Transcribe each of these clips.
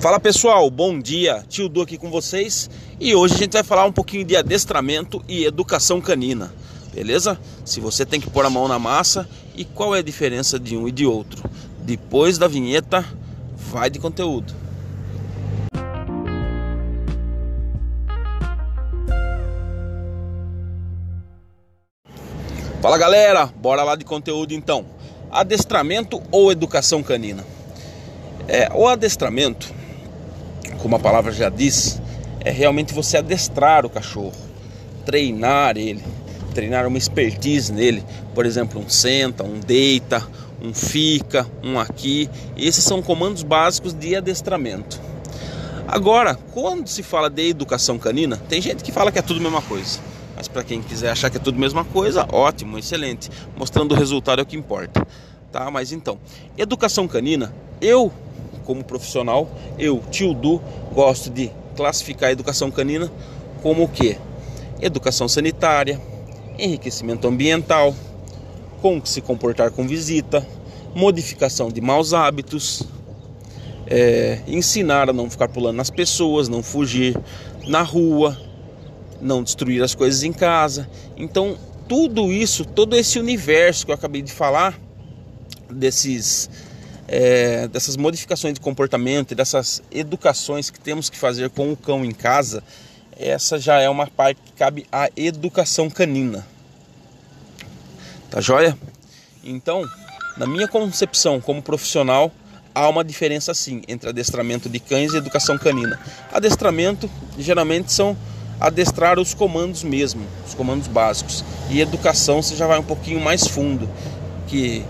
Fala pessoal, bom dia, Tio Du aqui com vocês e hoje a gente vai falar um pouquinho de adestramento e educação canina, beleza? Se você tem que pôr a mão na massa e qual é a diferença de um e de outro. Depois da vinheta, vai de conteúdo. Fala galera, bora lá de conteúdo então. Adestramento ou educação canina? É, o adestramento como a palavra já diz, é realmente você adestrar o cachorro, treinar ele, treinar uma expertise nele, por exemplo, um senta, um deita, um fica, um aqui. Esses são comandos básicos de adestramento. Agora, quando se fala de educação canina, tem gente que fala que é tudo a mesma coisa. Mas para quem quiser achar que é tudo a mesma coisa, ótimo, excelente. Mostrando o resultado é o que importa. Tá? Mas então, educação canina, eu como profissional, eu, tio Du, gosto de classificar a educação canina como o que? Educação sanitária, enriquecimento ambiental, como se comportar com visita, modificação de maus hábitos, é, ensinar a não ficar pulando nas pessoas, não fugir na rua, não destruir as coisas em casa. Então, tudo isso, todo esse universo que eu acabei de falar, desses é, dessas modificações de comportamento e dessas educações que temos que fazer com o cão em casa, essa já é uma parte que cabe à educação canina. Tá joia? Então, na minha concepção como profissional, há uma diferença sim entre adestramento de cães e educação canina. Adestramento geralmente são adestrar os comandos mesmo, os comandos básicos. E educação você já vai um pouquinho mais fundo, que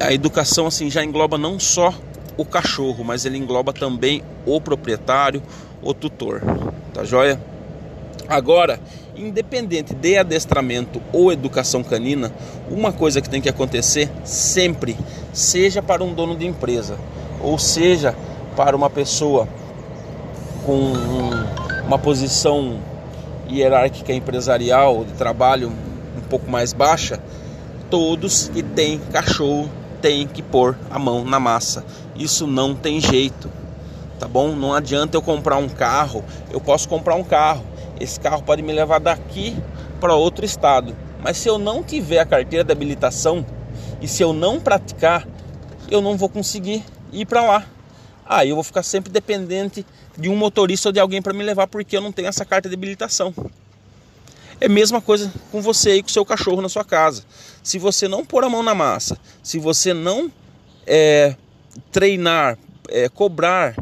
a educação assim já engloba não só o cachorro, mas ele engloba também o proprietário, o tutor. Tá joia? Agora, independente de adestramento ou educação canina, uma coisa que tem que acontecer sempre, seja para um dono de empresa, ou seja para uma pessoa com uma posição hierárquica empresarial de trabalho um pouco mais baixa, todos que têm cachorro tem que pôr a mão na massa. Isso não tem jeito. Tá bom? Não adianta eu comprar um carro, eu posso comprar um carro. Esse carro pode me levar daqui para outro estado. Mas se eu não tiver a carteira de habilitação e se eu não praticar, eu não vou conseguir ir para lá. Aí eu vou ficar sempre dependente de um motorista ou de alguém para me levar porque eu não tenho essa carta de habilitação. É a mesma coisa com você e com seu cachorro na sua casa. Se você não pôr a mão na massa, se você não é, treinar, é, cobrar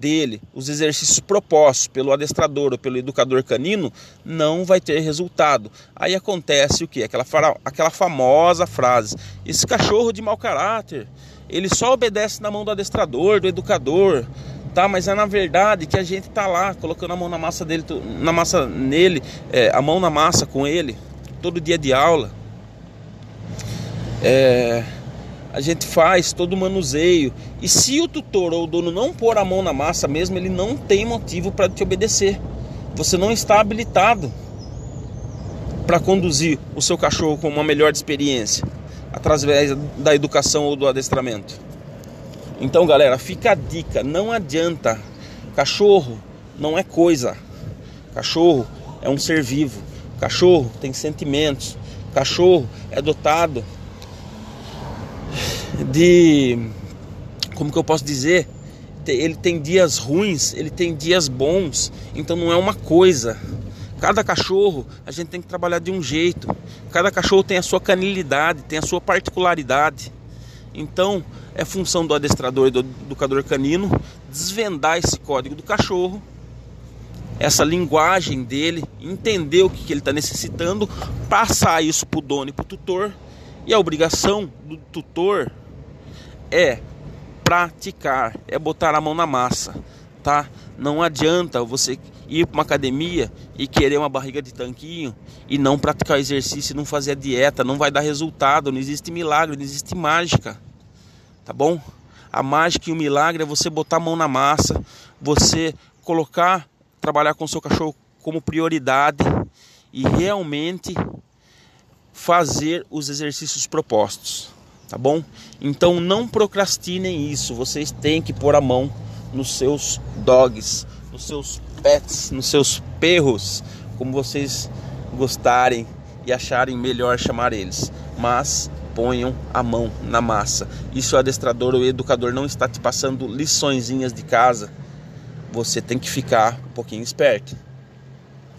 dele os exercícios propostos pelo adestrador ou pelo educador canino, não vai ter resultado. Aí acontece o que? Aquela, aquela famosa frase: esse cachorro de mau caráter, ele só obedece na mão do adestrador, do educador tá? Mas é na verdade que a gente tá lá colocando a mão na massa dele, na massa nele, é, a mão na massa com ele, todo dia de aula. É, a gente faz todo o manuseio. E se o tutor ou o dono não pôr a mão na massa mesmo, ele não tem motivo para te obedecer. Você não está habilitado para conduzir o seu cachorro com uma melhor experiência através da educação ou do adestramento. Então, galera, fica a dica: não adianta. Cachorro não é coisa. Cachorro é um ser vivo. Cachorro tem sentimentos. Cachorro é dotado de. Como que eu posso dizer? Ele tem dias ruins, ele tem dias bons. Então não é uma coisa. Cada cachorro a gente tem que trabalhar de um jeito. Cada cachorro tem a sua canilidade, tem a sua particularidade. Então, é função do adestrador e do educador canino desvendar esse código do cachorro, essa linguagem dele, entender o que, ele está necessitando, passar isso para o dono e para o tutor. E a obrigação do tutor é praticar, é botar a mão na massa, tá? Não adianta você ir para uma academia e querer uma barriga de tanquinho e não praticar exercício, não fazer a dieta, não vai dar resultado, não existe milagre, não existe mágica. Tá bom? A mágica e o milagre é você botar a mão na massa, você colocar, trabalhar com o seu cachorro como prioridade e realmente fazer os exercícios propostos, tá bom? Então não procrastinem isso, vocês têm que pôr a mão nos seus dogs, nos seus pets, nos seus perros, como vocês gostarem e acharem melhor chamar eles. Mas ponham a mão na massa. Isso o adestrador ou educador não está te passando liçõezinhas de casa. Você tem que ficar um pouquinho esperto,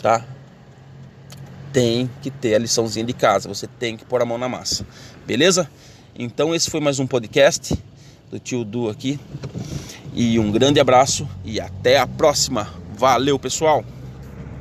tá? Tem que ter a liçãozinha de casa. Você tem que pôr a mão na massa, beleza? Então esse foi mais um podcast do tio Du aqui. E um grande abraço e até a próxima. Valeu, pessoal!